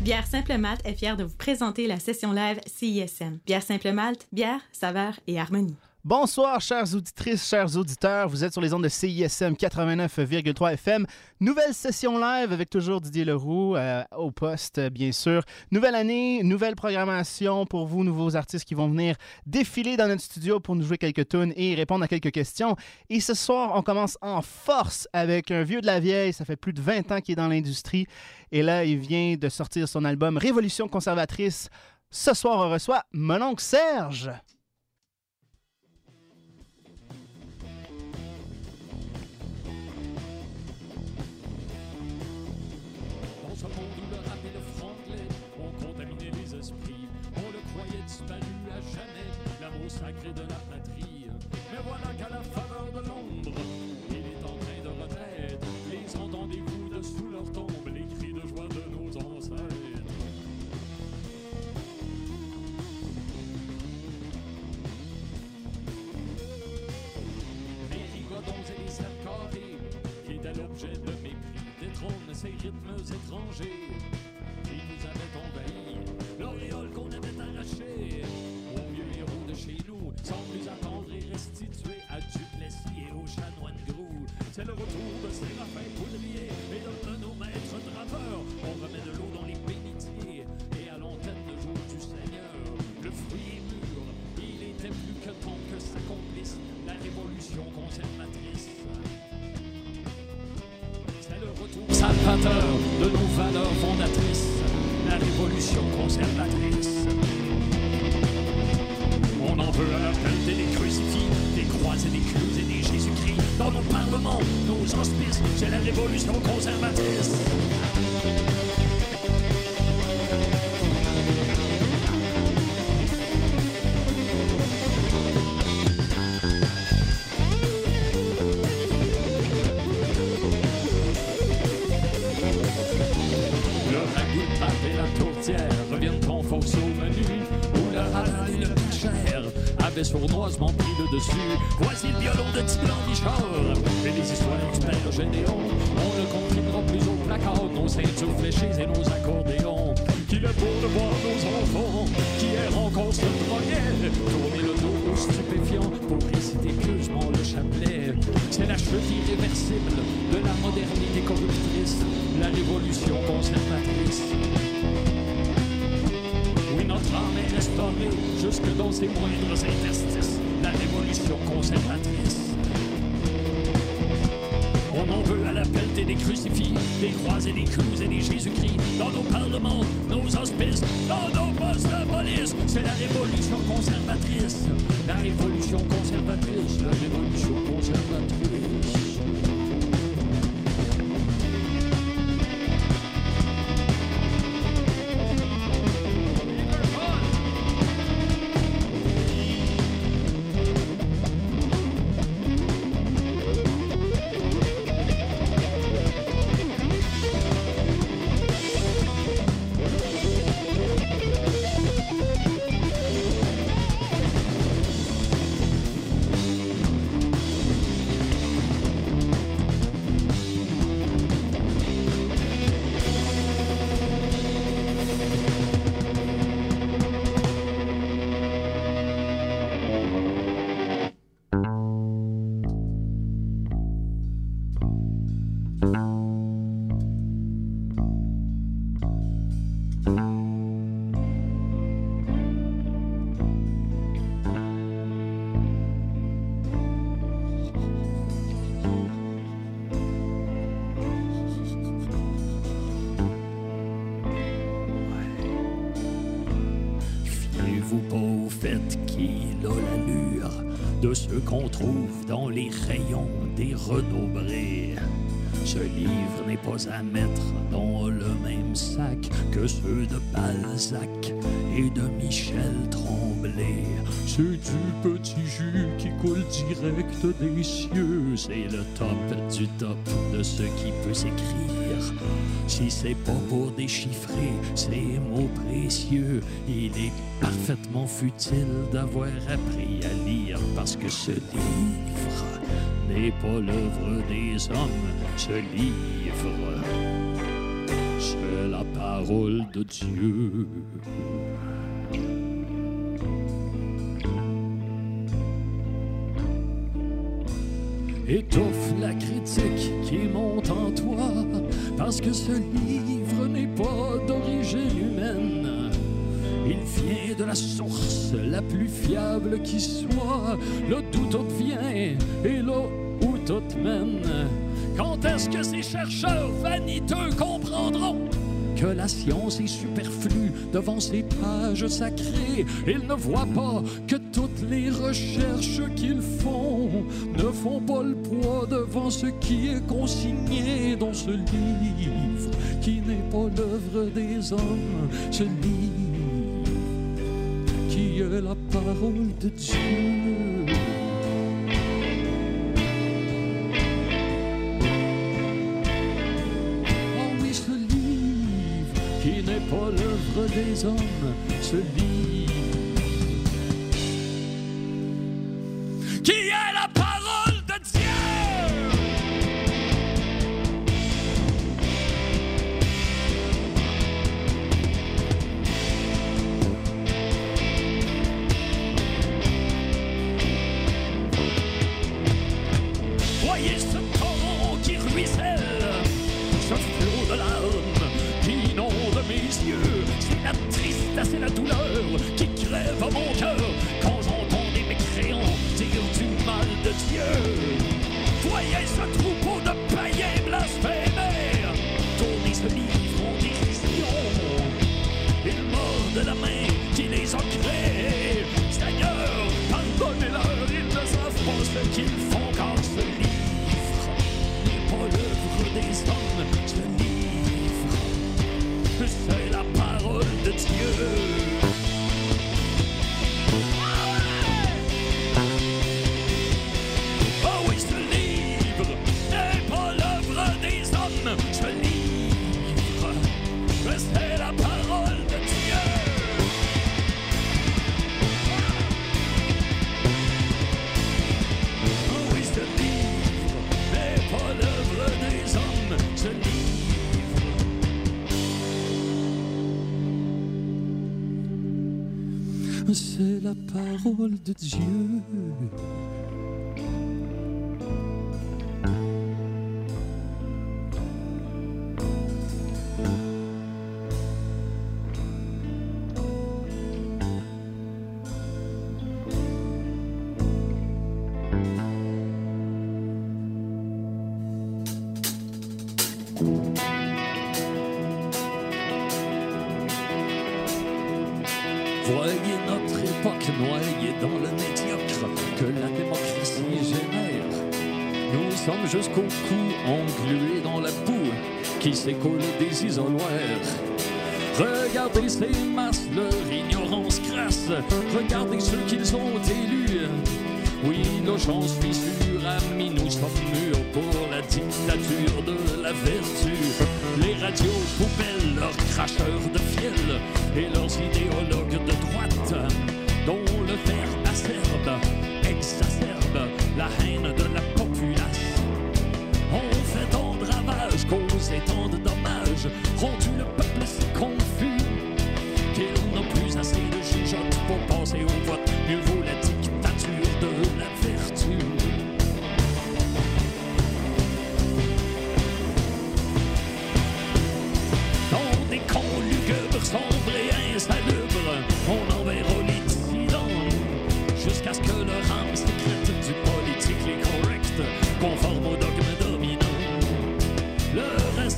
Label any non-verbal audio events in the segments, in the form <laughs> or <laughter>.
Bière Simple Malte est fière de vous présenter la session live CISM. Bière Simple Malte, bière, saveur et harmonie. Bonsoir, chères auditrices, chers auditeurs. Vous êtes sur les ondes de CISM 89,3 FM. Nouvelle session live avec toujours Didier Leroux euh, au poste, bien sûr. Nouvelle année, nouvelle programmation pour vous, nouveaux artistes qui vont venir défiler dans notre studio pour nous jouer quelques tunes et répondre à quelques questions. Et ce soir, on commence en force avec un vieux de la vieille. Ça fait plus de 20 ans qu'il est dans l'industrie. Et là, il vient de sortir son album Révolution conservatrice. Ce soir, on reçoit mon oncle Serge. De la patrie. Mais voilà qu'à la faveur de l'ombre, il est en train de renaître. Les entendez-vous de sous leur tombe, les cris de joie de nos ancêtres. Les rigodons et les carrés, qui étaient l'objet de mépris, détrônent ces rythmes étrangers qui nous avaient envahis. L'auréole qu'on Chanoines grous. C'est le retour de Séraphin Poudrier et de, nos maîtres draveurs. On remet de l'eau dans les bénitiers et à l'antenne de jour du Seigneur. Le fruit est mûr, il était plus que temps que s'accomplisse la révolution conservatrice. C'est le retour salvateur de nos valeurs fondatrices, la révolution conservatrice. On en veut à pelletée des crucifix, des croix et des clous et des. Dans nos parlements, nos hospices, c'est la révolution conservatrice. Sournoisement pris le dessus. Voici le violon de Tiblan Bichard et les histoires du père Gédéon. On ne comprimera plus au placard nos ceintures fléchées et nos accordéons. Qu'il est beau de voir nos enfants qui hier encore se droguaient. Tourner le dos aux stupéfiants pour réciter pieusement le chapelet. C'est la chute irréversible de la modernité corruptrice, la révolution conservatrice. Jusque dans ses moindres interstices, la révolution conservatrice. On en veut à la pelletée des crucifix, des croix et des clous et des Jésus-Christ, dans nos parlements, nos hospices, dans nos postes de police. C'est la révolution conservatrice, la révolution conservatrice, la révolution conservatrice. Qu'on trouve dans les rayons des Renault Bré. Ce livre n'est pas à mettre dans le même sac que ceux de Balzac et de Michel Tremblay. C'est du petit jus qui coule direct des cieux. C'est le top du top de ce qui peut s'écrire. Si c'est pas pour déchiffrer ces mots précieux, il est parfaitement futile d'avoir appris à lire parce que ce livre n'est pas l'œuvre des hommes. Ce livre, c'est la parole de Dieu. Étouffe la critique qui monte en toi, parce que ce livre n'est pas d'origine humaine. Il vient de la source la plus fiable qui soit, là d'où tout vient et là où tout mène. Quand est-ce que ces chercheurs vaniteux comprendront que la science est superflue devant ces pages sacrées. Ils ne voient pas que toutes les recherches qu'ils font ne font pas le poids devant ce qui est consigné dans ce livre, qui n'est pas l'œuvre des hommes, ce livre qui est la parole de Dieu. Pas l'œuvre des hommes, ce c'est la parole de Dieu. S'écoule des isoloirs. Regardez ces masses, leur ignorance crasse. Regardez ceux qu'ils ont élus. Oui, nos chances fissures, amis, nous sommes mûrs pour la dictature de la vertu.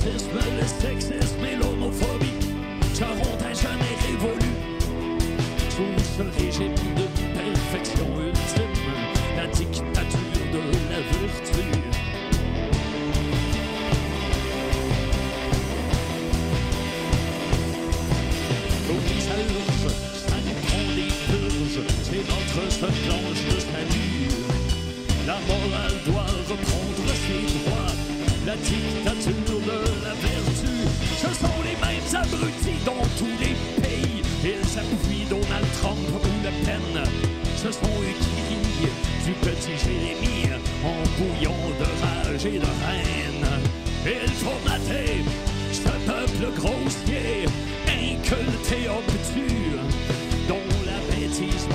Racisme, le sexisme et l'homophobie seront à jamais révolus sous ce régime de perfection ultime, la dictature de la vertu. Oui, ça ça nous prend des c'est notre seule planche de salut. La morale doit reprendre ses droits, la dictature abrutis dans tous les pays. Ils appuient Donald Trump ou Le Pen. Ce sont eux qui du petit Jérémy en bouillon de rage et de haine. Ils faut mater ce peuple grossier, inculté, obtus, dont la bêtise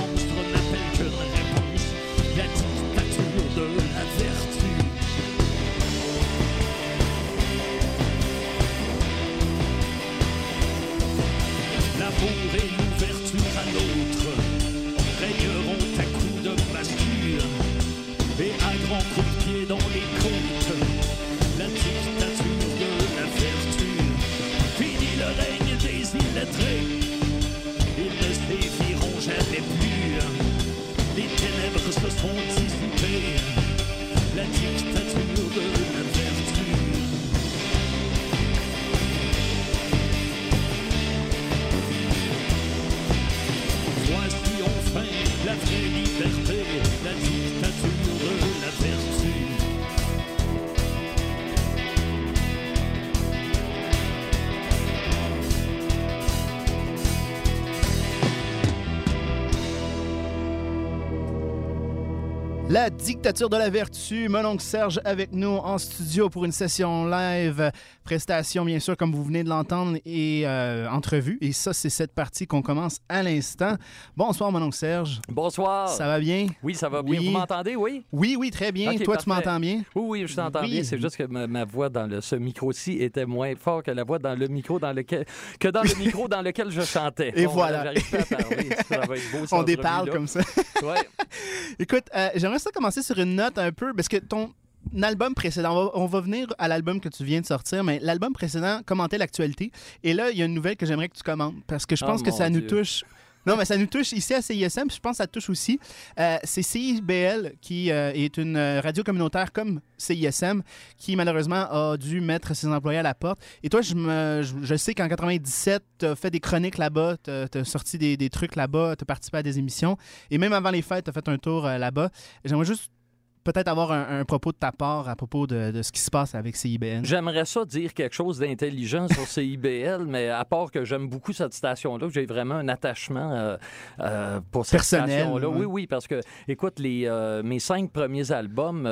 La dictature de la vertu. Mon oncle Serge avec nous en studio pour une session live. Prestation, bien sûr, comme vous venez de l'entendre, et euh, entrevue. Et ça, c'est cette partie qu'on commence à l'instant. Bonsoir, mon oncle Serge. Bonsoir. Ça va bien? Oui, ça va bien. Oui. Vous m'entendez, oui? Oui, oui, très bien. Toi, tu m'entends bien? Oui, oui, je t'entends Oui. bien. C'est juste que ma, ma voix dans le- ce micro-ci était moins fort que la voix dans le micro dans lequel que dans le <laughs> micro dans lequel je chantais. Et voilà. J'arrive pas à parler. Ça va être beau. cette <laughs> On déparle comme ça. Ouais. <laughs> Écoute, euh, j'aimerais ça commencer sur une note un peu, parce que ton album précédent, on va, on va venir à l'album que tu viens de sortir, mais l'album précédent commentait l'actualité? Et là, il y a une nouvelle que j'aimerais que tu commentes, parce que je Oh pense que ça nous touche. Non, mais ça nous touche ici à CISM, puis je pense que ça touche aussi. Euh, c'est CIBL, qui euh, est une euh, radio communautaire comme CISM, qui malheureusement a dû mettre ses employés à la porte. Et toi, je, sais qu'en 97, tu as fait des chroniques là-bas, tu as sorti des, trucs là-bas, tu as participé à des émissions. Et même avant les fêtes, tu as fait un tour là-bas. J'aimerais juste peut-être avoir un, un propos de ta part à propos de, de ce qui se passe avec CIBN. J'aimerais ça dire quelque chose d'intelligent sur CIBL, <laughs> mais à part que j'aime beaucoup cette station-là, j'ai vraiment un attachement euh, euh, pour cette station-là. Oui, oui, parce que, écoute, les, euh, mes cinq premiers albums,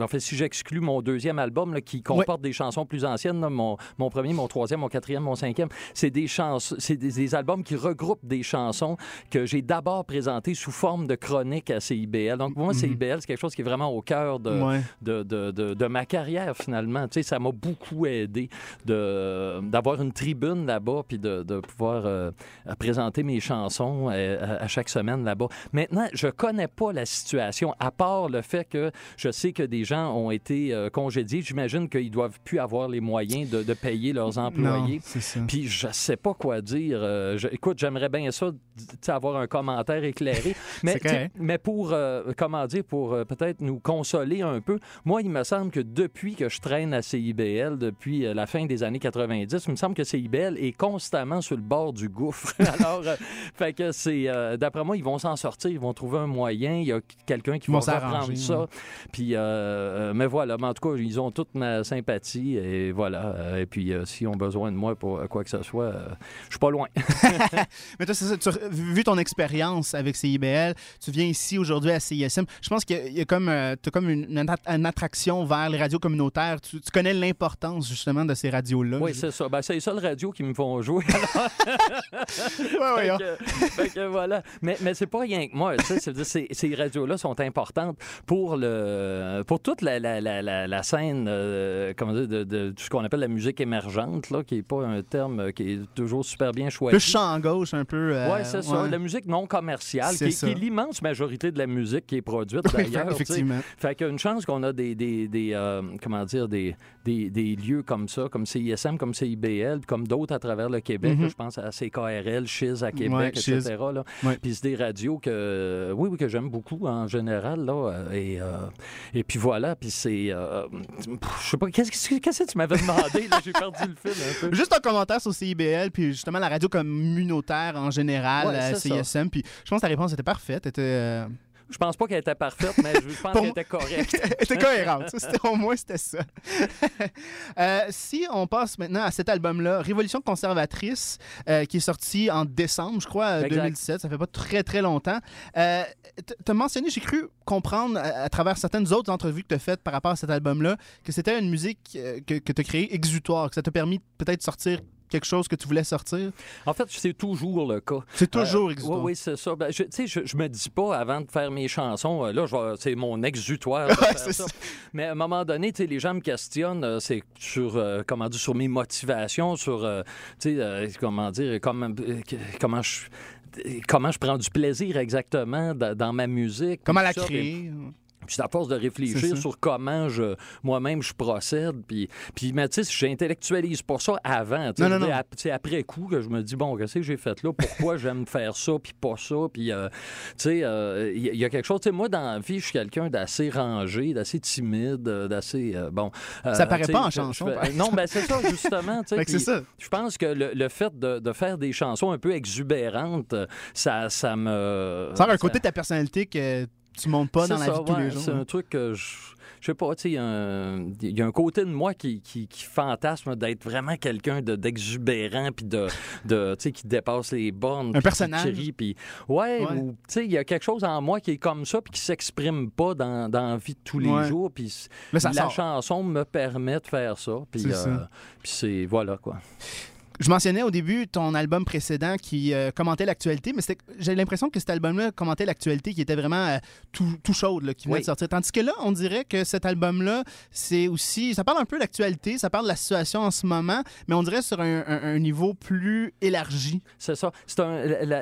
en fait, si j'exclus mon deuxième album là, qui comporte des chansons plus anciennes, là, mon, mon premier, mon troisième, mon quatrième, mon cinquième, c'est des chansons, c'est des, des albums qui regroupent des chansons que j'ai d'abord présentées sous forme de chronique à CIBL. Donc, pour moi, Mhm. CIBL, c'est quelque chose qui est vraiment au cœur de, Ouais. de, de, de, de ma carrière, finalement. Tu sais, ça m'a beaucoup aidé d'avoir une tribune là-bas puis de, de pouvoir euh, présenter mes chansons euh, à, à chaque semaine là-bas. Maintenant, je connais pas la situation, à part le fait que je sais que des gens ont été euh, congédiés. J'imagine qu'ils doivent plus avoir les moyens de, de payer leurs employés. ça. Puis je sais pas quoi dire. Euh, je- écoute, j'aimerais bien ça, avoir un commentaire éclairé. <laughs> Mais, mais pour, euh, comment dire, pour euh, peut-être nous consoler un peu, moi, il me semble que depuis que je traîne à CIBL, depuis euh, la fin des années 90, il me semble que CIBL est constamment sur le bord du gouffre. <laughs> Alors, fait que c'est, d'après moi, ils vont s'en sortir, ils vont trouver un moyen. Il y a quelqu'un qui va reprendre ça. Puis, mais voilà, mais en tout cas, ils ont toute ma sympathie et voilà. Et puis, s'ils ont besoin de moi pour quoi que ce soit, je suis pas loin. <laughs> Mais toi, c'est ça, tu- vu ton expérience avec CIBL, tu viens ici aujourd'hui à CISM. Je pense qu'il y a- il y a comme, euh, t'as comme une, une attra- une attraction vers les radios communautaires. Tu, tu connais l'importance justement de ces radios-là. Oui, c'est ça. Ben, c'est les seules radios qui me font jouer. Ouais, <laughs> ouais, fait, que, fait que voilà. Mais, mais c'est pas rien que moi. Ces, ces radios-là sont importantes pour le pour toute la, la, la, scène, euh, comment dire, de, de ce qu'on appelle la musique émergente, là, qui n'est pas un terme euh, qui est toujours super bien choisi. Le champ gauche, un peu. euh, Oui, c'est ça. ouais. La musique non commerciale, qui, est- ça. qui est l'immense majorité de la musique qui est produite d'ailleurs. effectivement. Fait qu'il y a une chance qu'on a des, des, des, euh, comment dire, des, des, des lieux comme ça, comme CISM, comme CIBL, comme d'autres à travers le Québec. Mhm. là, je pense à CKRL, Chiz à Québec, Ouais, etc. Là. Ouais. Puis c'est des radios que, oui, oui, que j'aime beaucoup en général. Là, euh, et, euh, et puis voilà, puis c'est... euh, je sais pas, qu'est-ce que tu m'avais demandé? J'ai perdu le fil un peu. Juste un commentaire sur CIBL, puis justement la radio communautaire en général, Ouais, c'est ça. CISM. Puis je pense que ta réponse était parfaite. Était, euh, Je pense pas qu'elle était parfaite, mais je pense <laughs> qu'elle était correcte. <laughs> Elle était cohérente. Au moins, c'était ça. <laughs> Euh, si on passe maintenant à cet album-là, Révolution conservatrice, euh, qui est sorti en décembre, je crois, euh, Exact. 2017, ça fait pas très, très longtemps. Euh, tu as mentionné, j'ai cru comprendre à, à travers certaines autres entrevues que tu as faites par rapport à cet album-là, que c'était une musique euh, que, que tu as créée exutoire, que ça t'a permis peut-être de sortir quelque chose que tu voulais sortir? En fait, c'est toujours le cas. C'est toujours exutoire. Oui, oui, c'est ça. Ben, tu sais, je, je me dis pas avant de faire mes chansons, euh, là, c'est mon exutoire. <laughs> Ouais, ça. ça. Mais à un moment donné, tu sais, les gens me questionnent, euh, c'est sur, euh, comment dire, sur mes motivations, sur, euh, tu sais, euh, comment dire, comment, euh, comment je. Comment je prends du plaisir exactement dans, ma musique. Comment la ça, créer? Puis c'est à force de réfléchir sur comment je moi-même je procède. Puis, puis mais tu sais, j'intellectualise pas ça avant. tu sais, après coup que je me dis, bon, qu'est-ce que j'ai fait là? Pourquoi <laughs> j'aime faire ça, puis pas ça? Puis, euh, tu sais, euh, il y, a- il y a quelque chose... Tu sais, moi, dans la vie, je suis quelqu'un d'assez rangé, d'assez timide, euh, d'assez... euh, bon... euh, Ça paraît pas en chanson, fais-. Non, ben c'est ça, justement. tu sais, <laughs> ça. je pense que le, le fait de, de faire des chansons un peu exubérantes, ça, ça me... Ça a un côté de ta personnalité que tu montes pas dans la vie de tous ouais, les jours. C'est un truc que je. Je sais pas, tu sais, il y un- y a un côté de moi qui, qui, qui fantasme d'être vraiment quelqu'un de- d'exubérant, puis de, de tu sais, qui dépasse les bornes. qui personnage. crie, puis ouais, Ouais. ou, tu sais, il y a quelque chose en moi qui est comme ça, puis qui s'exprime pas dans, dans la vie de tous les Ouais. jours, puis la sort. chanson me permet de faire ça, puis euh, c'est, voilà, quoi. Je mentionnais au début ton album précédent qui euh, commentait l'actualité, mais j'ai l'impression que cet album-là commentait l'actualité qui était vraiment euh, tout, tout chaude, là, qui venait Oui. de sortir. Tandis que là, on dirait que cet album-là, c'est aussi. Ça parle un peu d'actualité, ça parle de la situation en ce moment, mais on dirait sur un, un- un niveau plus élargi. C'est ça. C'est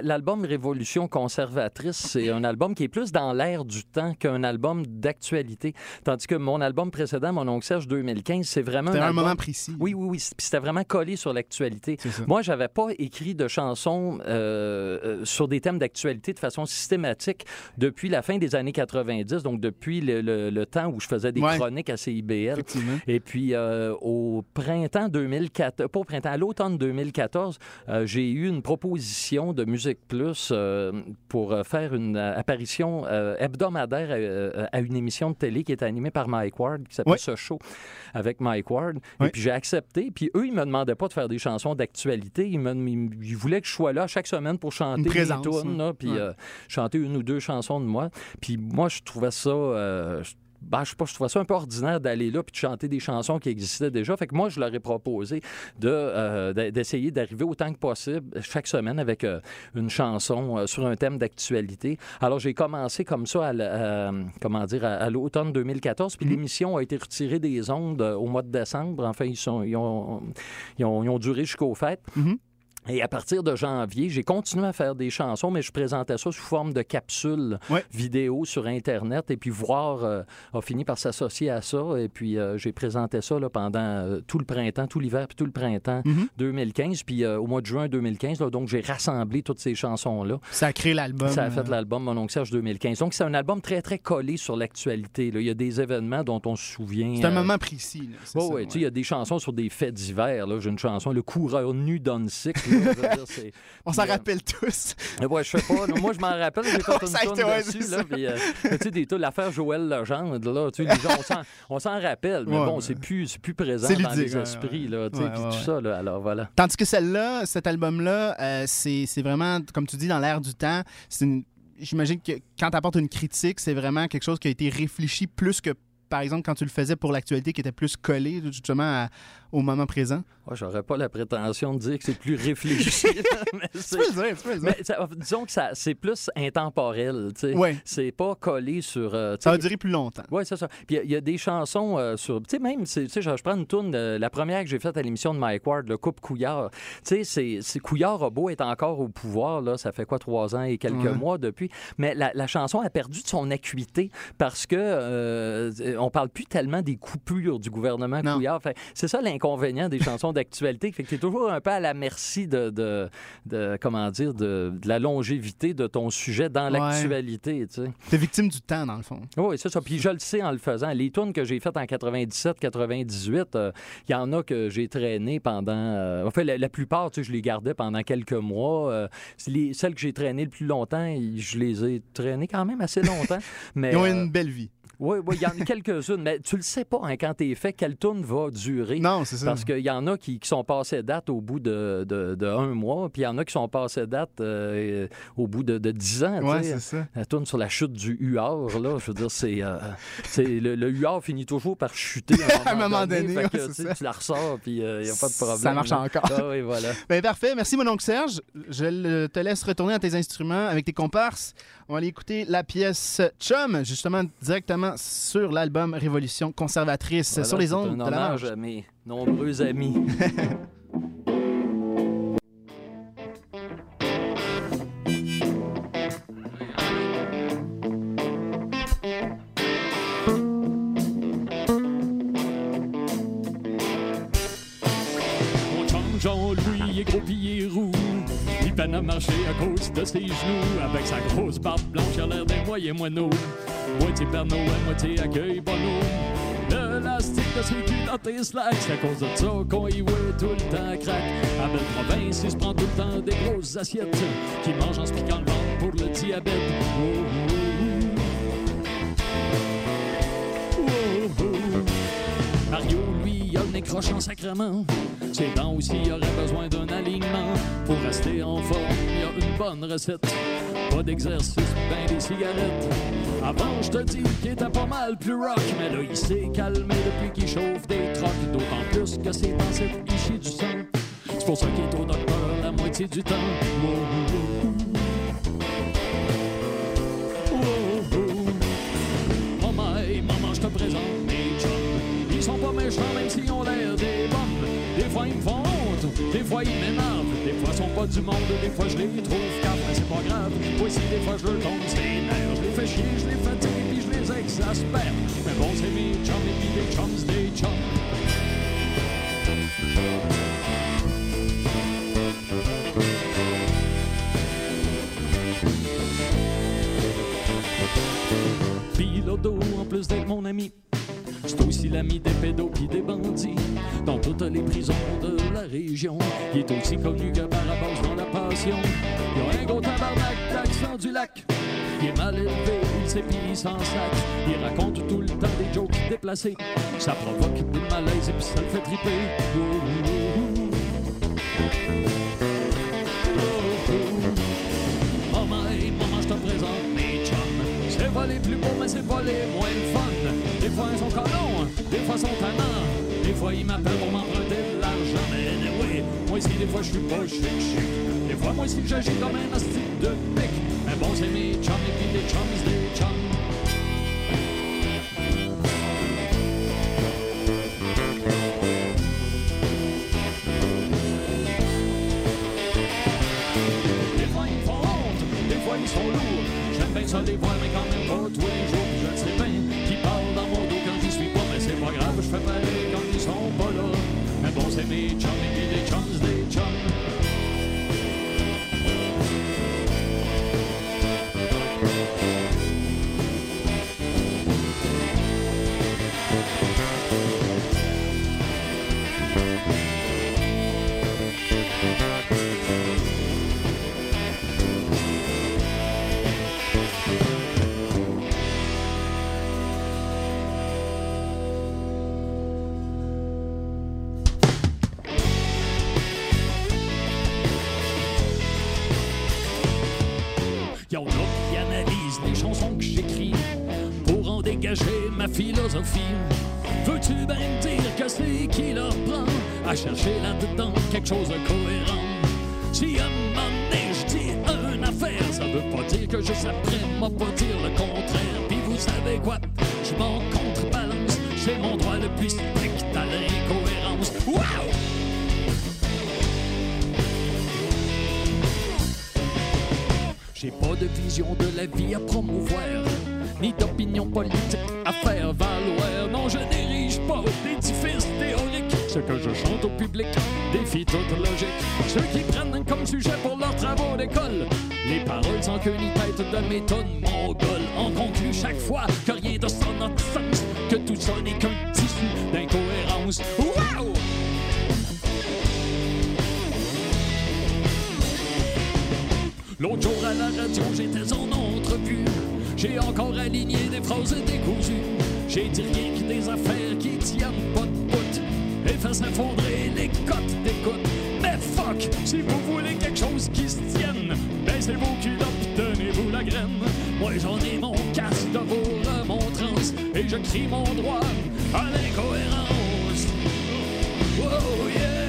l'album Révolution conservatrice, c'est un album qui est plus dans l'air du temps qu'un album d'actualité. Tandis que mon album précédent, Mon oncle Serge 2015, c'est vraiment C'était un un album... moment précis. Oui, oui, oui. Puis C'était vraiment collé sur l'actualité. Ça. Moi, j'avais pas écrit de chansons euh, euh, sur des thèmes d'actualité de façon systématique depuis la fin des années 90, donc depuis le, le- le temps où je faisais des Ouais. chroniques à CIBL. Et puis, euh, au printemps 2014, pas au printemps, à l'automne 2014, euh, j'ai eu une proposition de Musique Plus pour faire une apparition hebdomadaire à une émission de télé qui est animée par Mike Ward, qui s'appelle Ouais. Ce Show avec Mike Ward. Et puis, j'ai accepté. Puis, eux, ils me demandaient pas de faire des chansons d'actualité. Ils, voulaient que je sois là chaque semaine pour chanter Une présence, tunes, là, puis euh, chanter une ou deux chansons de moi. Puis, moi, je trouvais ça... euh, ben, je sais pas, je trouvais ça un peu ordinaire d'aller là puis de chanter des chansons qui existaient déjà. Fait que moi, je leur ai proposé de, euh, de- d'essayer d'arriver autant que possible chaque semaine avec euh, une chanson euh, sur un thème d'actualité. Alors, j'ai commencé comme ça à, comment dire, à, à l'automne 2014, puis l'émission a été retirée des ondes au mois de décembre. Enfin, ils, sont, ils, ont, ils, ont, ils ont duré jusqu'aux fêtes. Mhm. Et à partir de janvier, j'ai continué à faire des chansons, mais je présentais ça sous forme de capsules Ouais. vidéo sur Internet. Et puis Voir euh, a fini par s'associer à ça. Et puis euh, j'ai présenté ça là, pendant euh, tout le printemps, tout l'hiver, puis tout le printemps Mhm. 2015. Puis euh, au mois de juin 2015, là, donc j'ai rassemblé toutes ces chansons-là. Ça a créé l'album. Ça a fait l'album Mon oncle Serge 2015. Donc c'est un album très, très collé sur l'actualité. Il y a des événements dont on se souvient. C'est un moment précis. là, oui, ça, oui, tu sais, il y a des chansons sur des faits divers. J'ai une chanson, Le coureur nu là, je veux <laughs> dire, On s'en euh, rappelle tous. Ouais, je sais pas. moi, je m'en rappelle. J'ai <laughs> fait une dessus. Là, puis, euh, tu sais, des- l'affaire Joël Legendre, là, tu sais, on s'en- rappelle, mais bon, c'est plus, plus présent dans les esprits, là, tu sais, puis tout ça, là, alors voilà. Tandis que celle-là, cet album-là, euh, c'est c'est vraiment, comme tu dis, dans l'air du temps. C'est une- J'imagine que quand tu apportes une critique, c'est vraiment quelque chose qui a été réfléchi plus que, par exemple, quand tu le faisais pour l'actualité, qui était plus collé justement à- au moment présent? Ouais, J'aurais pas la prétention de dire que c'est plus réfléchi, <laughs> mais c'est- disons que c'est plus intemporel, tu sais. Ouais, C'est pas collé sur... euh, ça va durer plus longtemps. Oui, c'est ça. Puis il y a- il y, a des chansons euh, sur. Tu sais, même, tu sais, je, prends une tourne, la première que j'ai faite à l'émission de Mike Ward, le couple Couillard. Tu sais, c'est- Couillard a beau être encore au pouvoir, là, ça fait quoi, trois ans et quelques Ouais. mois depuis. Mais la, la chanson a perdu de son acuité parce que euh, on parle plus tellement des coupures du gouvernement Non. Couillard. Fait, c'est ça l'inconvénient des chansons d'actualité. Fait que t'es toujours un peu à la merci de, de, de- comment dire, de, de la longévité de ton sujet dans Ouais. l'actualité, tu sais. T'es victime du temps, dans le fond. Oui, c'est ça. Puis je le sais en le faisant. Les tunes que j'ai faites en 97, 98, euh, il y en a que j'ai traînées pendant. euh, en fait, la, la plupart, tu sais, je les gardais pendant quelques mois. Euh, les, celles que j'ai traînées le plus longtemps, je les ai traînées quand même assez longtemps. <laughs> Mais, Ils ont euh, une belle vie. Oui, oui, il y en a quelques-unes, mais tu le sais pas hein, quand t'es fait quelle tourne va durer. Non, c'est ça. Parce qu'il y en a qui, qui sont passés date au bout de, de, de un mois, puis il y en a qui sont passés date euh, au bout de, de 10 ans. sais. c'est ça. La tourne sur la chute du huard, là, je veux dire, c'est, euh, c'est le, le huard finit toujours par chuter à un <laughs> moment, donné, Fait que, ouais, tu ça. la ressors, puis il n'y a pas de problème. Ça marche là. encore. Ah oui, voilà. Ben, parfait. Merci, mon oncle Serge. Je te laisse retourner à tes instruments avec tes comparses. On va aller écouter la pièce Chum, justement, directement sur l'album Révolution conservatrice, Voilà, sur les ondes un de la marge. à mes nombreux amis. <laughs> Avec sa grosse barbe blanche, il a l'air d'un moyen moineau. Moitié Père Noël, moitié accueil bono. L'élastique de ses culottes et slacks, c'est à cause de ça qu'on y voit tout le temps crack. À belle province, il se prend tout le temps des grosses assiettes qui mangent en se piquant le ventre pour le diabète. Oh, oh, lui, a le nez croche en sacrement. Ses dents aussi auraient besoin d'un alignement. Pour rester en forme, il y a une bonne recette. Pas d'exercice, ben des cigarettes. Avant, je te dis qu'il était pas mal plus rock. Mais là, il s'est calmé depuis qu'il chauffe des trocs. D'autant plus que c'est dans cette il chie du sang. C'est pour ça qu'il est au docteur la moitié du temps. Fois, ils m'énervent. Des fois, ils sont pas du monde, des fois, je les trouve cap, mais c'est pas grave. Moi des fois, je leur tombe ses nerfs. Je les fais chier, je les fatigue, puis je les exaspère. Mais bon, c'est mes chums, et puis des chums, des chums. En plus d'être mon ami, c'est aussi l'ami des pédos pis des bandits. Dans toutes les prisons de la région, il est aussi connu que Barabas dans la passion. Il a un gros tabarnak d'accent du lac. Il est mal élevé, il il s'en sac. Il raconte tout le temps des jokes déplacés. Ça provoque des malaises et puis ça le fait triper. Des fois, sont tannants. Des fois, ils m'appellent pour m'emprunter de l'argent. Mais oui, moi aussi, des fois, je suis pas chic chic. Des fois, moi aussi, j'agis comme un hostie de pic. Mais bon, c'est mes chums et puis des chums, des chums. Des fois ils font honte, des fois ils sont lourds. J'aime bien ça les voir, mais quand même pas tous Mais bon, juste après m'a pas dire le contraire. Puis vous savez quoi? Je m'en contrebalance, c'est mon droit le plus strict à l'incohérence. Wow! J'ai pas de vision de la vie à promouvoir, ni d'opinion politique à faire valoir. Non, je n'érige pas d'édifice théorique. Ce que je chante au public défie toute logique. Ceux qui prennent comme sujet pour leurs travaux d'école les paroles sans queue ni tête de méthode mongole. On conclut chaque fois que rien de ça n'a sens, que tout ça n'est qu'un tissu d'incohérence. Wow! L'autre jour à la radio, j'étais en entrevue J'ai encore aligné des phrases décousues. J'ai tiré des affaires qui tiennent pas de bout. Et fait s'effondrer les cotes d'écoute. Mais fuck, si vous voulez quelque chose qui se tienne, baissez vos culottes, tenez-vous la graine. Moi j'en ai mon casque de vos remontrances et je crie mon droit à l'incohérence. Oh yeah!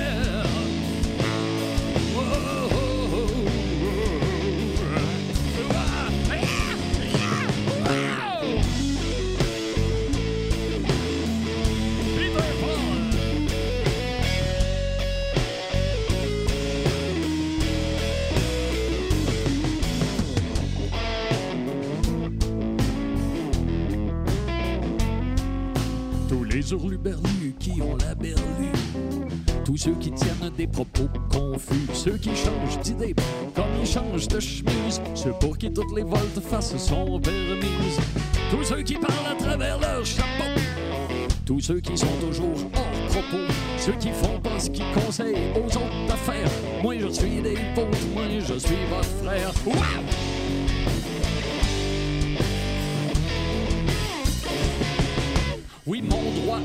Les hurluberlus qui ont la berlue. Tous ceux qui tiennent des propos confus. Ceux qui changent d'idée comme ils changent de chemise. Ceux pour qui toutes les volte-face sont permises. Tous ceux qui parlent à travers leur chapeau. Tous ceux qui sont toujours hors propos. Ceux qui font pas ce qu'ils conseillent aux autres d'affaires. Moi je suis des pauvres, moi je suis votre frère.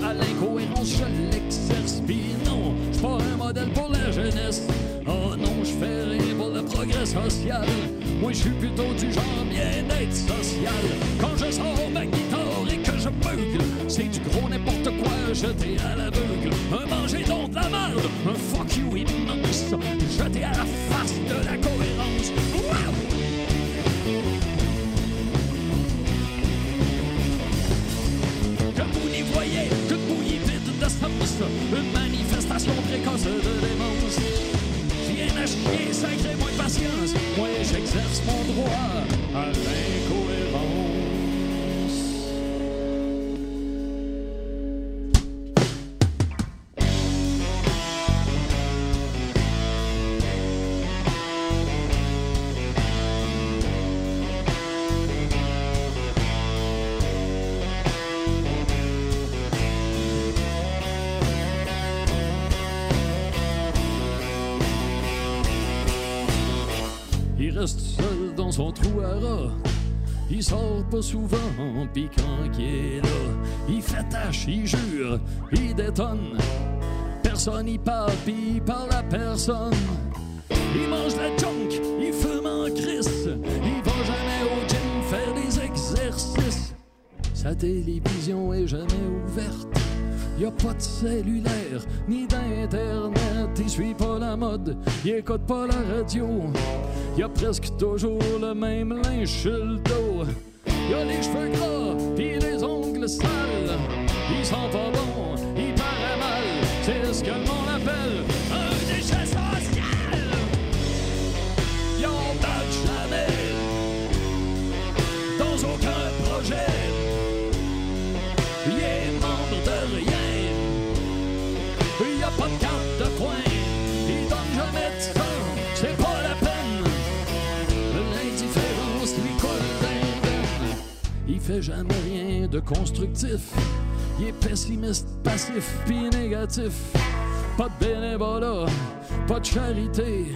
À l'incohérence, je l'exerce. Puis non, je pas un modèle pour la jeunesse. Oh non, je fais rien pour le progrès social. Moi, je suis plutôt du genre bien-être social. Quand je sors ma guitare et que je bugle, c'est du gros n'importe quoi jeté à l'aveugle. Un manger donc de la merde, un fuck you immense, jeté à la face de la cohérence. Une manifestation précoce de démence. Rien à chier, sacré moins de patience, moi j'exerce mon droit à l'incohérence. Sort pas souvent, pis quand il est là, il fait tâche, il jure, il détonne. Personne y parle, il parle à personne. Il mange la junk, il fume en crise. Il va jamais au gym faire des exercices. Sa télévision est jamais ouverte. Y a pas de cellulaire, ni d'internet. Il suit pas la mode, il écoute pas la radio. Y a presque toujours le même linge sur le dos. Y a les cheveux gras, pis les ongles sales. Il sent pas bon, il paraît mal. C'est ce que le monde appelle jamais rien de constructif. Il est pessimiste, passif, puis négatif. Pas de bénévolat, pas de charité.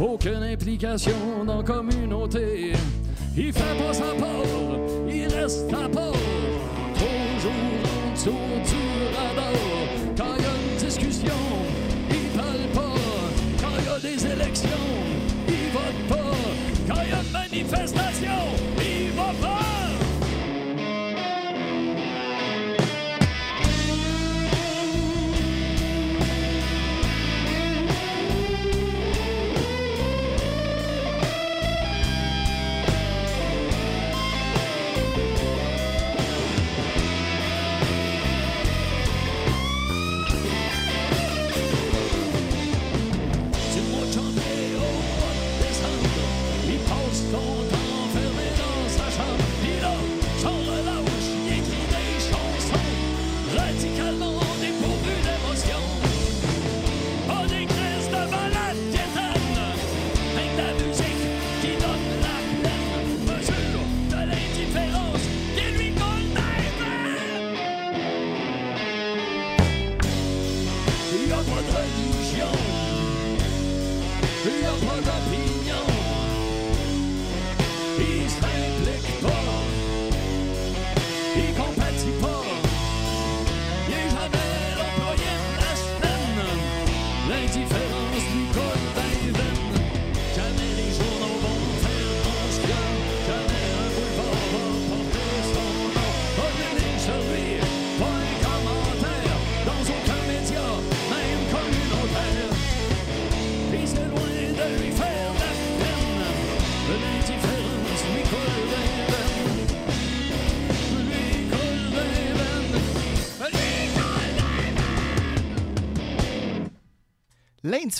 Aucune implication dans la communauté. Il fait pas sa part, il reste à part. Toujours en dessous du radar. Quand il y a une discussion, il parle pas. Quand il y a des élections, il vote pas. Quand il y a une manifestation,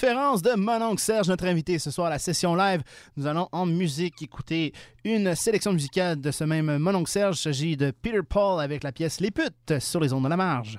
différence de mon oncle Serge, notre invité ce soir à la session live. Nous allons en musique écouter une sélection musicale de ce même mon oncle Serge. Il s'agit de Peter Paul avec la pièce Les putes sur les ondes de la marge.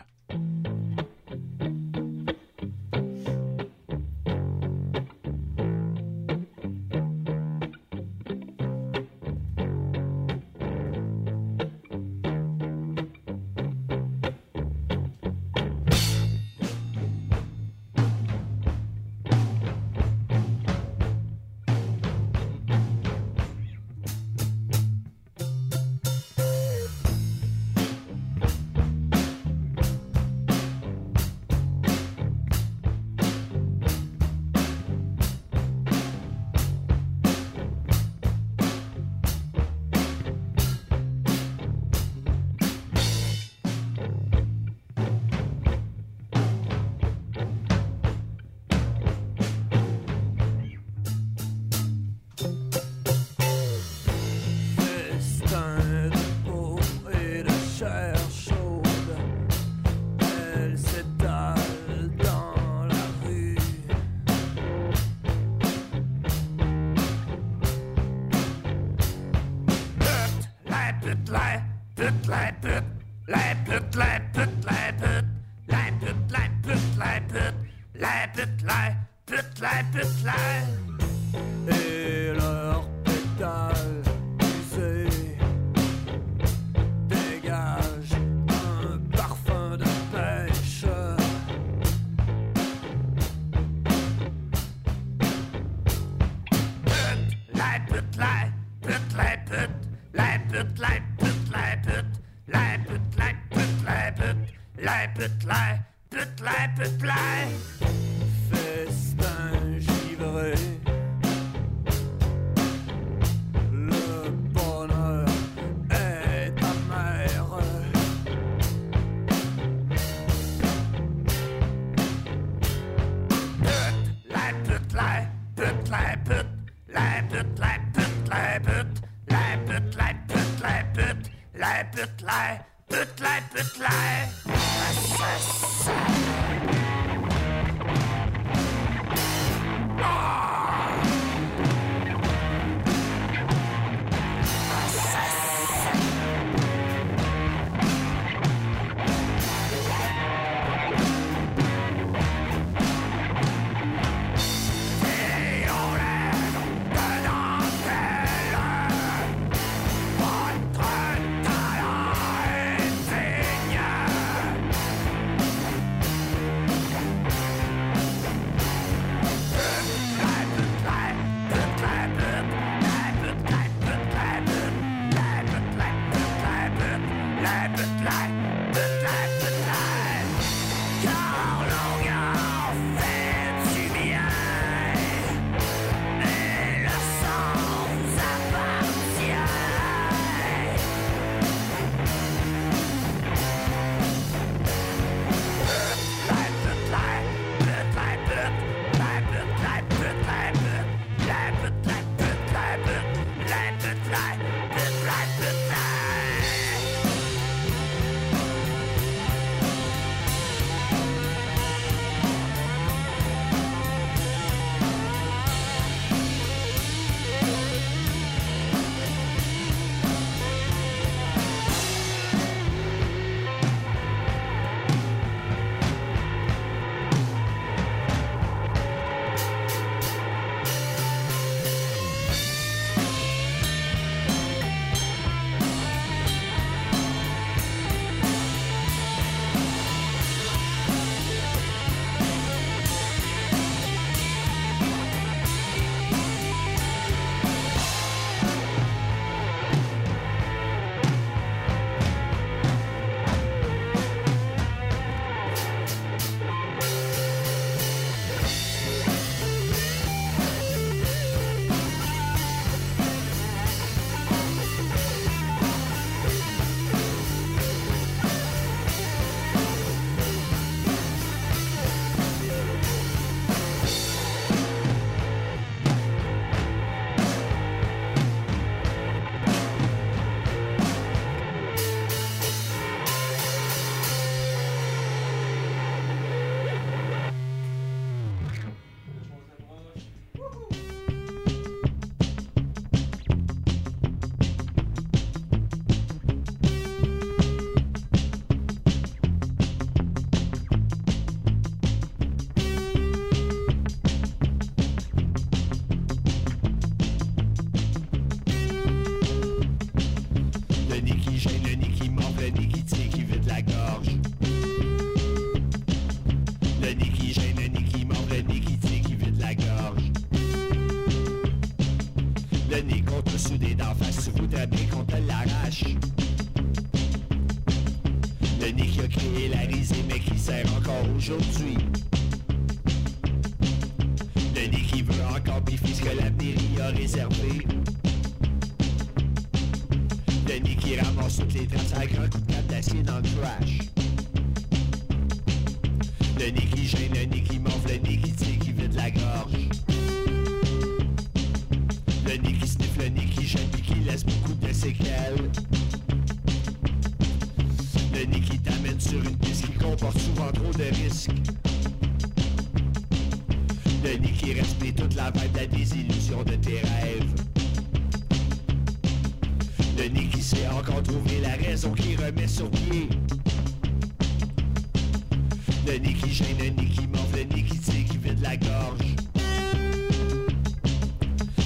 Le nez qui gêne, le nez qui morfle, le nez qui tire, qui vide la gorge.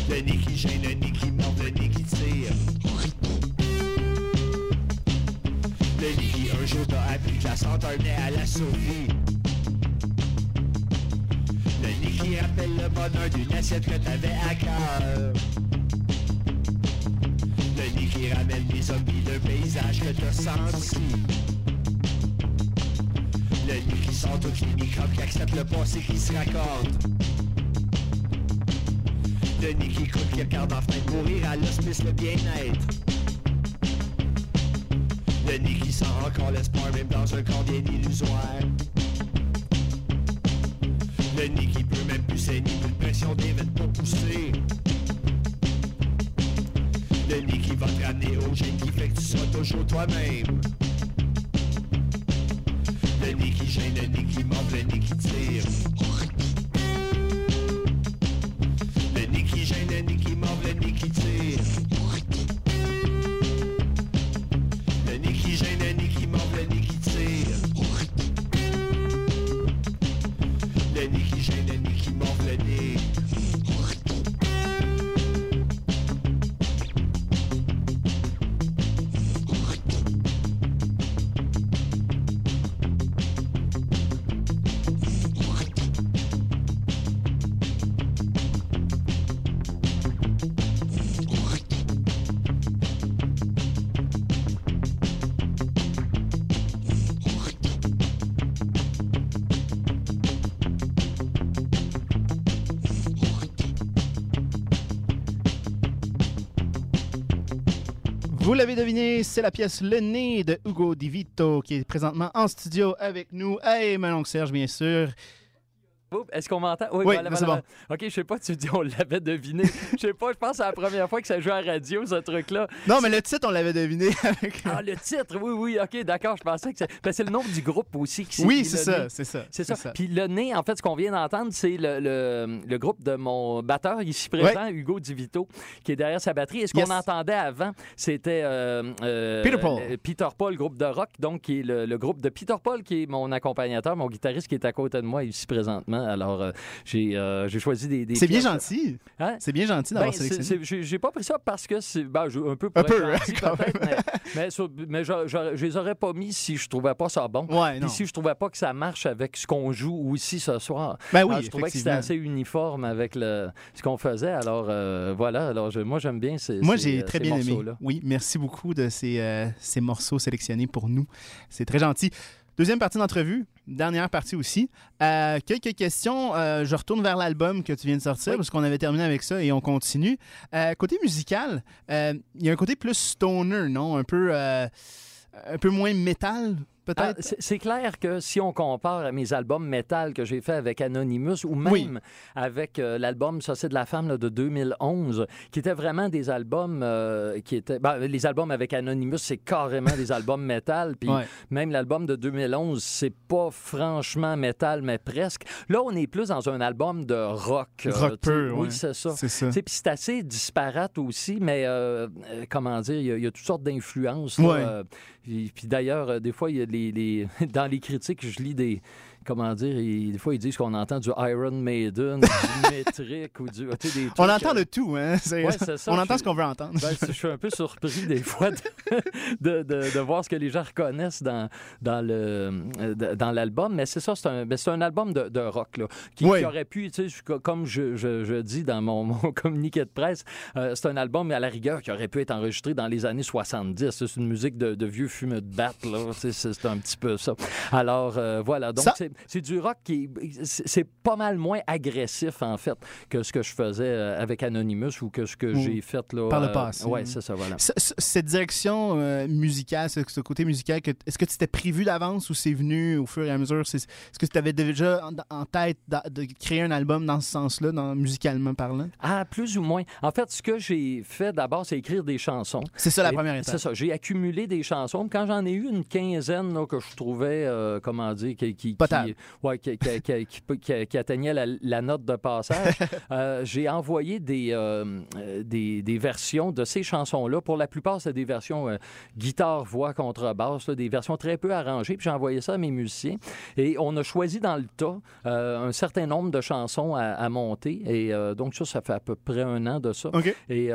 Le nez qui gêne, le nez qui morfle, le nez qui tire. Le nez qui un jour t'a appris que la senteur naît à la survie. Le nez qui rappelle le bonheur d'une assiette que t'avais à cœur. Le nez qui ramène les zombies d'un paysage que t'as senti. Sort toutes les microbes qui acceptent le passé qui se raccorde. Nez qui écoute qui regarde en fenêtre mourir à l'hospice le bien-être. Nez qui sent encore l'espoir même dans un corps bien illusoire. Nez qui peut même plus saigner, plus de pression des veines pour pousser. Nez qui va te ramener au gène qui fait que tu sois toujours toi-même. Nez qui gêne, le nez qui monte, le nez qui tire. Vous l'avez deviné, c'est la pièce Le Nez de Hugo Di Vito qui est présentement en studio avec nous. Hey, mon oncle Serge, bien sûr. Est-ce qu'on m'entend? Oui, voilà, là, c'est voilà. OK, je sais pas, tu dis on l'avait deviné. <laughs> Je sais pas, je pense que c'est la première fois que ça joue à la radio, ce truc-là. Non, mais le titre, on l'avait deviné <laughs> avec. Ah, le titre, oui, oui, OK, d'accord, je pensais que c'est... ben, c'est le nom du groupe aussi qui s'est oui, c'est ça, c'est ça. C'est ça. Puis le nez, en fait, ce qu'on vient d'entendre, c'est le, le- le groupe de mon batteur ici présent, Hugo Divito, qui est derrière sa batterie. Et ce Yes. qu'on entendait avant, c'était euh, euh, Peter Paul. euh, Peter Paul, groupe de rock, donc qui est le, le groupe de Peter Paul, qui est mon accompagnateur, mon guitariste qui est à côté de moi ici présentement. Alors, euh, j'ai euh, j'ai choisi des. des C'est bien pièces- gentil. Hein? C'est bien gentil Ben, d'avoir c'est- sélectionné. j'ai pas pris ça parce que c'est ben, un peu pour Un peu, gentil, quand peut-être, mais, mais, sur- mais je, je- je les aurais pas mis si je trouvais pas ça bon. Ouais. Puis si je trouvais pas que ça marche avec ce qu'on joue aussi ce soir. Ben oui, Alors, je trouvais que c'était assez uniforme avec le, ce qu'on faisait. Alors euh, voilà, alors je- moi j'aime bien ces Moi, j'ai euh, très bien aimé. Oui, merci beaucoup de ces, euh, ces morceaux sélectionnés pour nous. C'est très gentil. Deuxième partie d'entrevue, dernière partie aussi. Euh, quelques questions. Euh, je retourne vers l'album que tu viens de sortir Oui. parce qu'on avait terminé avec ça et on continue. Euh, côté musical, il y a un côté plus stoner, non? Un peu, un peu moins métal, peut-être? c'est c'est clair que si on compare à mes albums métal que j'ai fait avec Anonymous ou même Oui. avec euh, l'album Ça c'est de la femme là, de 2011, qui étaient vraiment des albums euh, qui étaient. ben, les albums avec Anonymous, c'est carrément des albums <laughs> métal. Puis Ouais. même l'album de 2011, c'est pas franchement métal, mais presque. Là, on est plus dans un album de rock. euh, Rock pur, Oui, ouais. c'est ça. C'est ça. Puis c'est assez disparate aussi, mais comment dire, il y, a- il y a toutes sortes d'influences. Ouais. puis d'ailleurs, des fois, il y a <laughs> dans les critiques, je lis des comment dire, ils- des fois ils disent qu'on entend du Iron Maiden, du <laughs> métrique ou du. tu sais, des On entend euh, de tout, hein? <laughs> Ouais, ça, on entend suis- ce qu'on veut entendre. ben, je suis un peu surpris des <laughs> fois de, de, de- de voir ce que les gens reconnaissent dans, dans, le, euh, dans l'album. Mais c'est ça, c'est un, ben, c'est un album de, de rock là, qui, Oui. qui aurait pu, tu sais, comme je, je- je dis dans mon, mon communiqué de presse, euh, c'est un album, mais à la rigueur, qui aurait pu être enregistré dans les années 70. C'est une musique de, de vieux fumeux de batte, là. C'est c'est un petit peu ça. Alors, euh, voilà. Donc, Ça- c'est- du rock qui est- c'est pas mal moins agressif, en fait, que ce que je faisais euh, avec Anonymous ou que ce que j'ai fait là. par le euh, passé. Ouais, c'est ça, voilà. Ce- ce- Cette direction euh, musicale, ce, ce côté musical, est-ce que tu t'es prévu d'avance ou c'est venu au fur et à mesure? Est-ce que tu avais déjà en, en tête de créer un album dans ce sens-là, musicalement parlant? Ah, plus ou moins. En fait, ce que j'ai fait d'abord, c'est écrire des chansons. C'est ça la première étape. C'est ça. J'ai accumulé des chansons. Quand j'en ai eu une quinzaine là, que je trouvais, euh, comment dire, qui. Qui- ouais, qui, atteignait la, la note de passage, <laughs> euh, j'ai envoyé des, euh, euh, des, des versions de ces chansons-là. Pour la plupart, c'est des versions euh, guitare, voix, contrebasse, là, des versions très peu arrangées. Puis j'ai envoyé ça à mes musiciens. Et on a choisi dans le tas un certain nombre de chansons à, à monter. Et donc ça, ça fait à peu près un an de ça. Et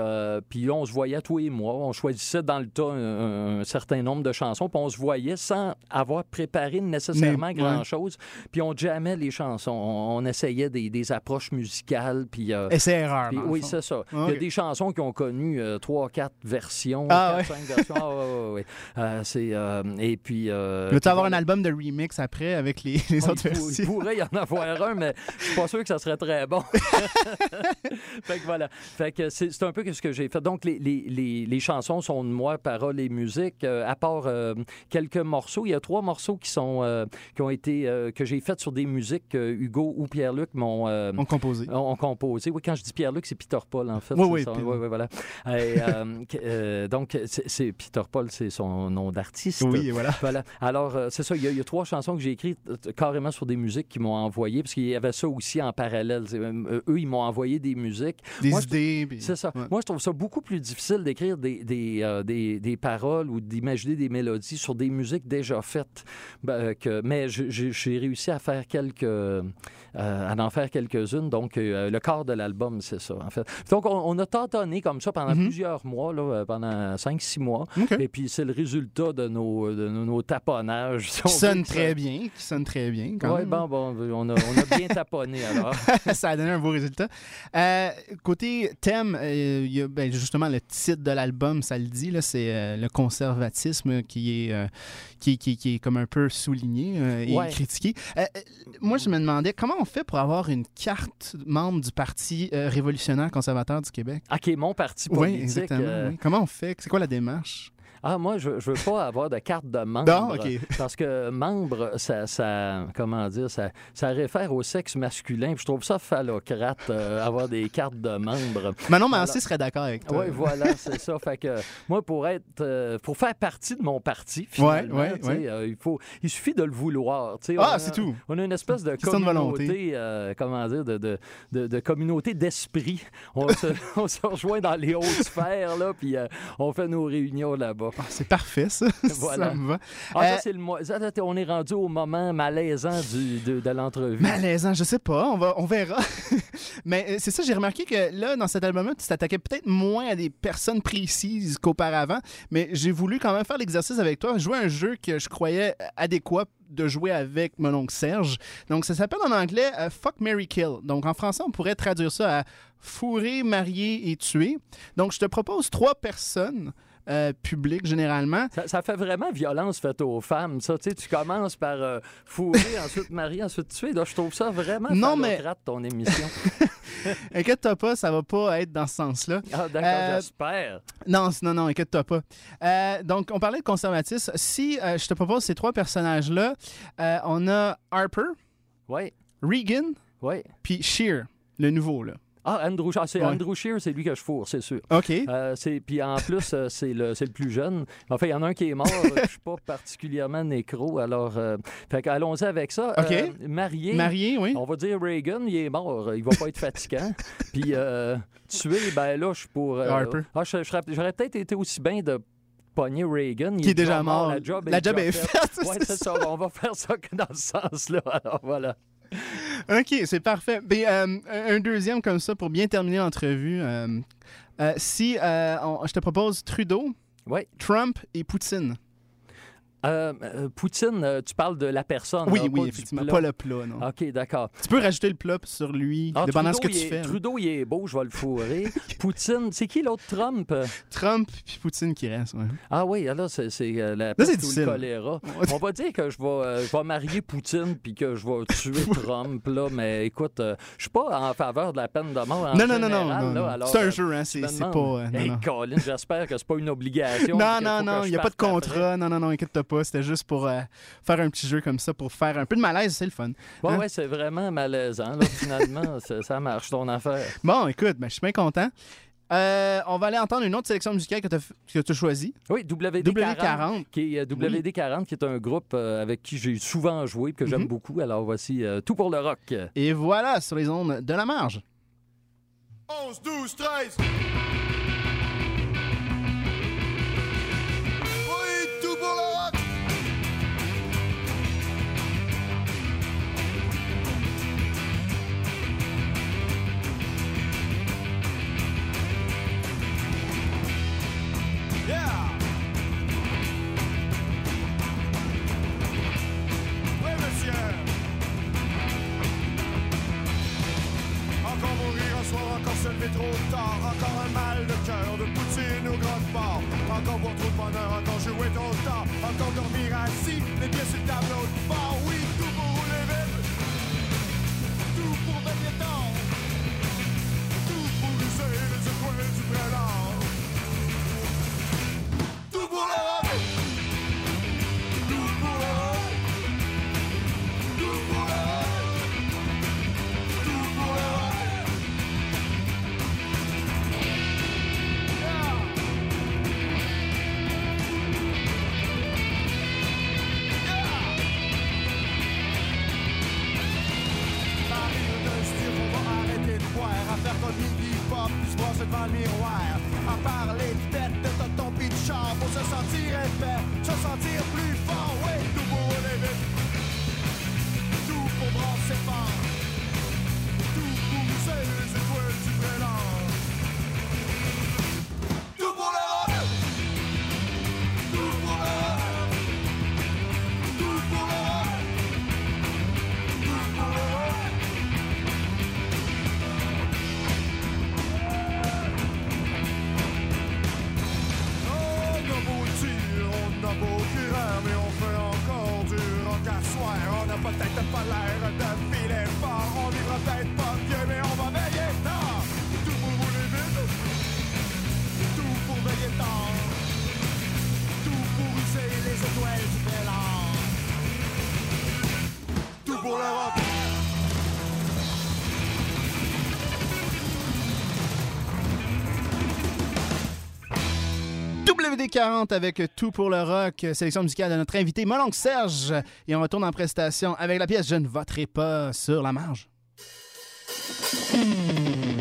puis là, on se voyait tous les mois. On choisissait dans le tas un, un certain nombre de chansons. Puis on se voyait sans avoir préparé nécessairement grand-chose. Puis on jammait les chansons. On, on essayait des, des approches musicales. Puis, euh, Essai-erreur. oui, c'est ça. Il y a des chansons qui ont connu euh, trois, quatre versions, Ah, quatre, cinq versions. Ah, ouais, ouais, ouais. Euh, c'est, euh, et puis... Euh, Veux-tu avoir un album de remix après avec les, les Ah, autres il, pour- il versions? pourrait y en avoir un, mais je suis pas sûr que ça serait très bon. <laughs> fait que voilà. Fait que c'est un peu ce que j'ai fait. Donc, les, les, les, les chansons sont de moi, paroles et musique. À part quelques morceaux, il y a trois morceaux qui sont qui ont été que j'ai faits sur des musiques que Hugo ou Pierre-Luc m'ont euh, On composé. ont composé. Oui, quand je dis Pierre-Luc, c'est Peter Paul, en fait. Oui, oui, ça. puis- Oui, oui, voilà. Et, euh, euh, donc, c'est Peter Paul, c'est son nom d'artiste. Oui, voilà. Voilà. Alors, euh, c'est ça. Il y, a, il y a trois chansons que j'ai écrites euh, carrément sur des musiques qu'ils m'ont envoyées, parce qu'il y avait ça aussi en parallèle. Euh, eux, ils m'ont envoyé des musiques. Des Moi, idées. puis- C'est ça. Ouais. Moi, je trouve ça beaucoup plus difficile d'écrire des, des, euh, des, des paroles ou d'imaginer des mélodies sur des musiques déjà faites. Ben, euh, que, mais je- j'ai réussi à faire quelques. Euh, à en faire quelques-unes. Donc, euh, le corps de l'album, c'est ça, en fait. Donc, on, on a tâtonné comme ça pendant Mhm. plusieurs mois, là, euh, pendant 5-6 mois. Et puis, c'est le résultat de nos, de nos, nos taponnages. si Qui sonne très bien. Qui sonne très bien. Oui, bon, bon, on a, on a bien <laughs> taponné alors. <laughs> ça a donné un beau résultat. Euh, côté thème, euh, il y a, ben, justement, le titre de l'album, ça le dit, c'est euh, le conservatisme qui est, qui, qui- qui est comme un peu souligné et Ouais. critiqué. Moi, je me demandais comment on fait pour avoir une carte membre du Parti euh, révolutionnaire conservateur du Québec? Ah, qui est mon parti Oui, politique. exactement. euh, oui. Comment on fait? C'est quoi la démarche? Ah, moi, je, je veux pas <laughs> avoir de carte de membre. Non, OK. Parce que membre, ça, ça comment dire, ça, ça réfère au sexe masculin. Puis je trouve ça phallocrate, euh, avoir des cartes de membre. Manon. Mancé serait d'accord avec toi. Oui, voilà, c'est ça. Fait que moi, pour être, euh, pour faire partie de mon parti, finalement, Ouais, ouais, ouais. euh, il faut, il suffit de le vouloir. Ah, c'est tout. On a une espèce de communauté, comment dire, de, de, de, de communauté d'esprit. On se, <laughs> on se rejoint dans les hautes sphères, là, puis on fait nos réunions là-bas. Ah, c'est parfait, ça. <laughs> Voilà. ça me va. Ah, Euh, c'est le ça, on est rendu au moment malaisant du, de, de l'entrevue. Malaisant, je sais pas, on, va, on verra. <laughs> Mais euh, c'est ça, j'ai remarqué que là, dans cet album-là, tu t'attaquais peut-être moins à des personnes précises qu'auparavant, mais j'ai voulu quand même faire l'exercice avec toi, jouer un jeu que je croyais adéquat de jouer avec mon oncle Serge. Donc, ça s'appelle en anglais euh, Fuck, Mary Kill. Donc, en français, on pourrait traduire ça à fourrer, marier et tuer. Donc, je te propose trois personnes euh, publiques, généralement. Ça, ça fait vraiment violence faite aux femmes, ça. Tu sais, tu commences par euh, fourrer, <laughs> ensuite marier, ensuite tuer. Là, je trouve ça vraiment Non, mais- ton émission. <laughs> Inquiète-toi pas, ça va pas être dans ce sens-là. Ah, d'accord, Euh, j'espère. Non, non, non, inquiète-toi pas. Euh, donc, on parlait de conservatisme. Si euh, je te propose ces trois personnages-là, on a Harper, Oui, Regan, oui. puis Shear, le nouveau, là. Ah, Andrew, ah, c'est Ouais. Andrew Shear, c'est lui que je fourre, c'est sûr. OK. Euh, puis en plus, euh, c'est le, le plus jeune. Enfin, il y en a un qui est mort. euh, je suis pas particulièrement nécro. Alors, euh, fait que allons-y avec ça. OK. Euh, marié. Marié, oui. On va dire Reagan, il est mort. Il va pas être fatigant. <laughs> Puis tué, ben là, je suis pour. Harper. ah, J'aurais peut-être été aussi bien de pogner Reagan. Il Qui est déjà mort. La job La est, job déjà est faite. <laughs> Ouais, c'est ça. On va faire ça que dans ce sens-là. Alors voilà. OK, c'est parfait. Ben, euh, un deuxième comme ça pour bien terminer l'entrevue. euh, euh, si on- je te propose Trudeau. Trump et Poutine. Euh, euh, Poutine, euh, tu parles de la personne. oui, là, pas oui, du effectivement. Pas le plat, non. OK, d'accord. Tu peux rajouter le plat sur lui, Ah, dépendant de ce que tu est- fais. hein. Trudeau, il est beau, je vais le fourrer. <laughs> Poutine, c'est qui l'autre Trump? Trump puis Poutine qui reste. ouais. Ah oui, là, c'est euh, la peste ou le choléra. <laughs> On va dire que je vais, je vais marier Poutine puis que je vais tuer <laughs> Trump, là, mais écoute, je suis pas en faveur de la peine de mort en Non, non, non, général, non, non, C'est un jeu, hein. C'est pas. non, Hey, non. Colin, j'espère que c'est pas une obligation. Non, non, non, il n'y a pas de contrat. Non, non, non, inquiète-toi pas. C'était juste pour euh, faire un petit jeu comme ça, pour faire un peu de malaise, c'est le fun. Ouais, Hein? ouais, c'est vraiment malaisant, là, finalement. <laughs> ça, marche, ton affaire. Bon, écoute, ben, je suis bien content. Euh, on va aller entendre une autre sélection musicale que tu as, choisie. Oui, WD-40. W40. Qui est, euh, WD-40, qui est un groupe euh, avec qui j'ai souvent joué et que j'aime Mhm. beaucoup. Alors voici euh, tout pour le rock. Et voilà, sur les ondes de la marge. 11, 12, 13. Faire comme Iggy Pop, puis se devant le miroir. À parler de tête, de tonton pis de Pour se sentir épais, se sentir plus fort WD40 avec Tout pour le rock, sélection musicale de notre invité Molonque Serge. Et on retourne en prestation avec la pièce Je ne voterai pas sur la marge. Je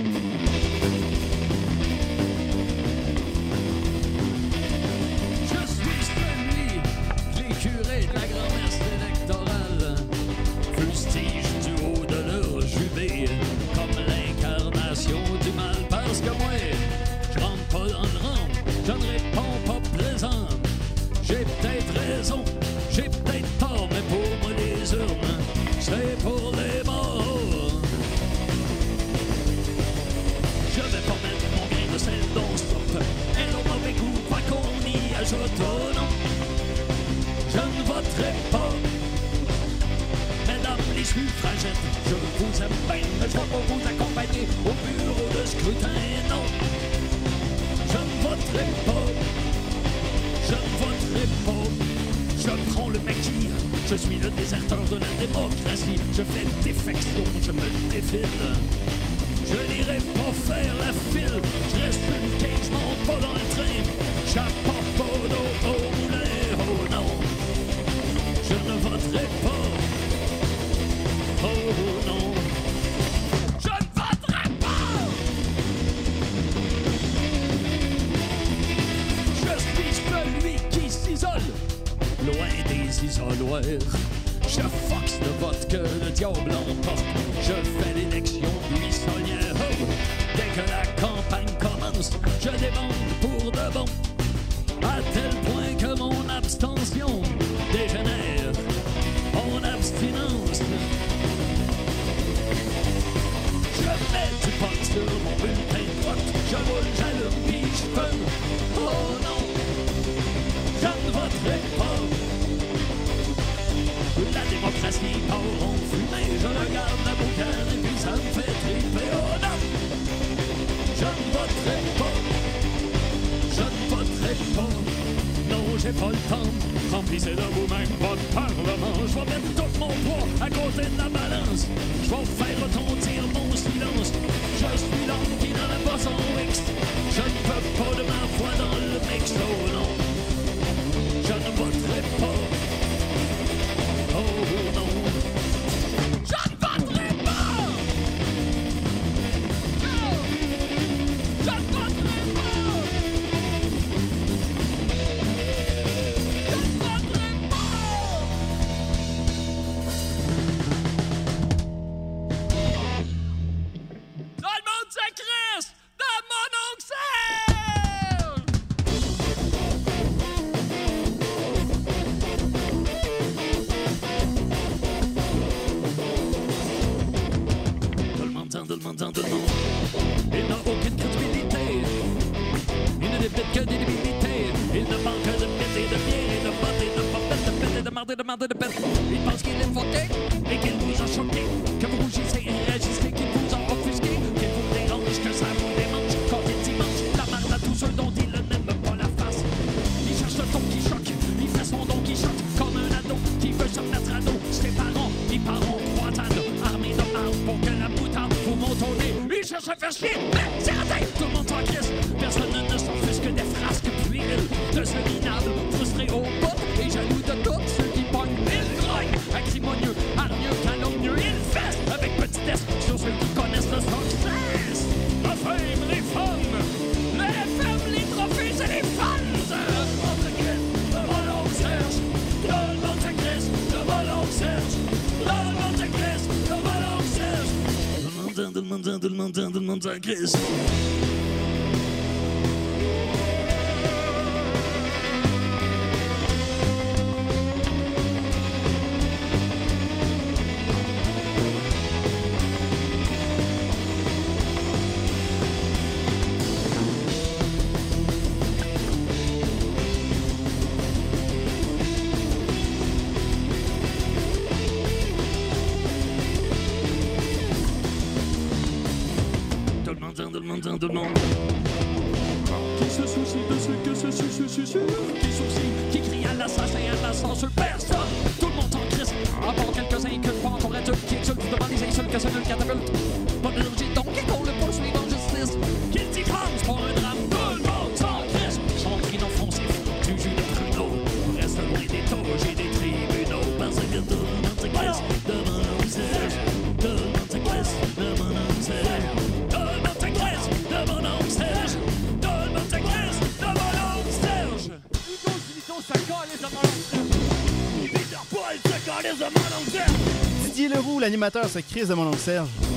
I can't. Qui se soucie de ce que se susurre, qui sourcille, qui crie à l'assassin, à l'ascenseur, l'animateur, c'est Chris de mon oncle Serge.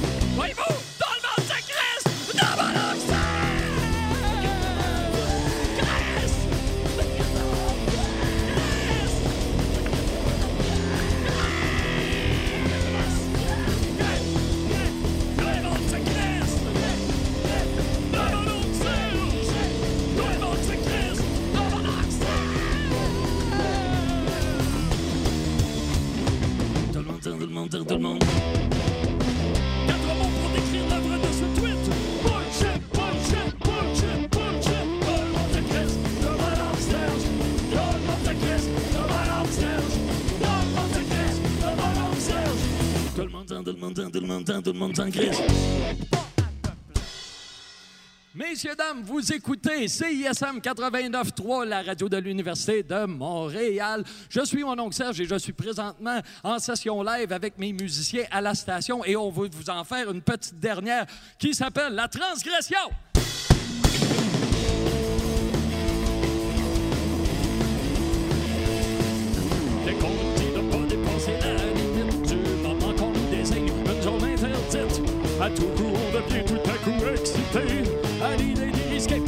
tout le monde s'engraisse. Messieurs, dames, vous écoutez CISM 89.3, la radio de l'Université de Montréal. Je suis mon oncle Serge et je suis présentement en session live avec mes musiciens à la station et on veut vous en faire une petite dernière qui s'appelle La Transgression. Tout coup, on devient tout à coup excité à l'idée d'y risquer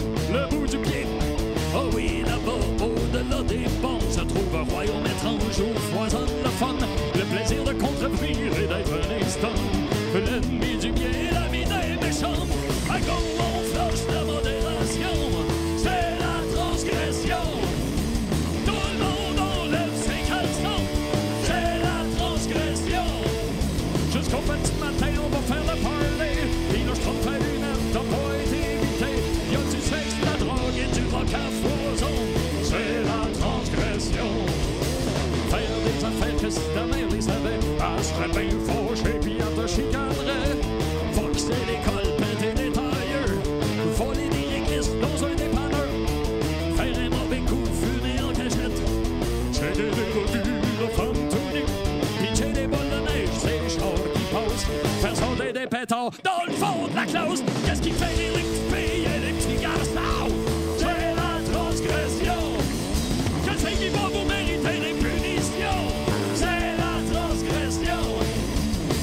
dans le fond de la classe. Qu'est-ce qui fait les filles et les petits garçons? C'est la transgression. Je sais qui va vous mériter les punitions. C'est la transgression.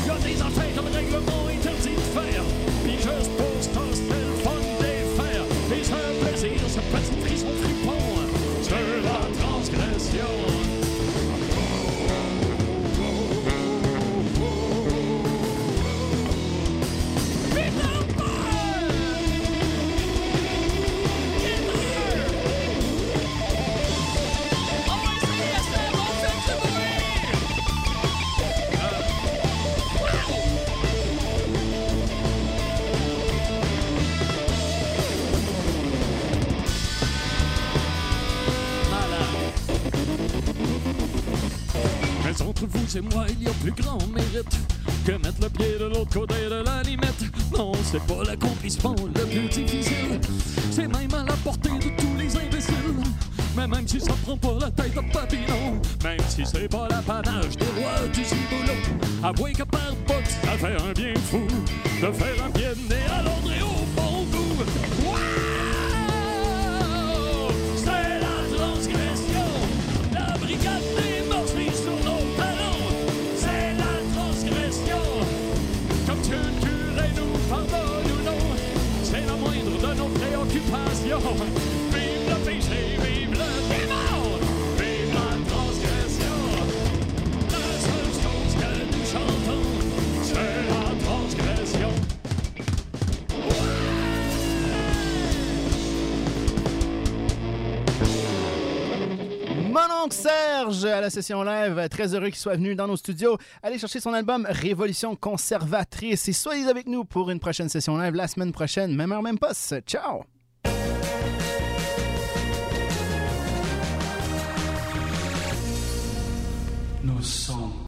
Y a des affaires le règlement interdit de faire. Puis juste pour ça, c'est le fun des faire. Et un plaisir, ce petit frisson fripon. C'est la transgression. Plus grand mérite que mettre le pied de l'autre côté de la limite. Non, c'est pas l'accomplissement le plus difficile. C'est même à la portée de tous les imbéciles. Mais même si ça prend pas la tête de papillon, même si c'est pas l'apanage des rois du ciboulot, avouez que Serge à la session live. Très heureux qu'il soit venu dans nos studios. Allez chercher son album Révolution conservatrice et soyez avec nous pour une prochaine session live la semaine prochaine. Même heure, même poste. Ciao!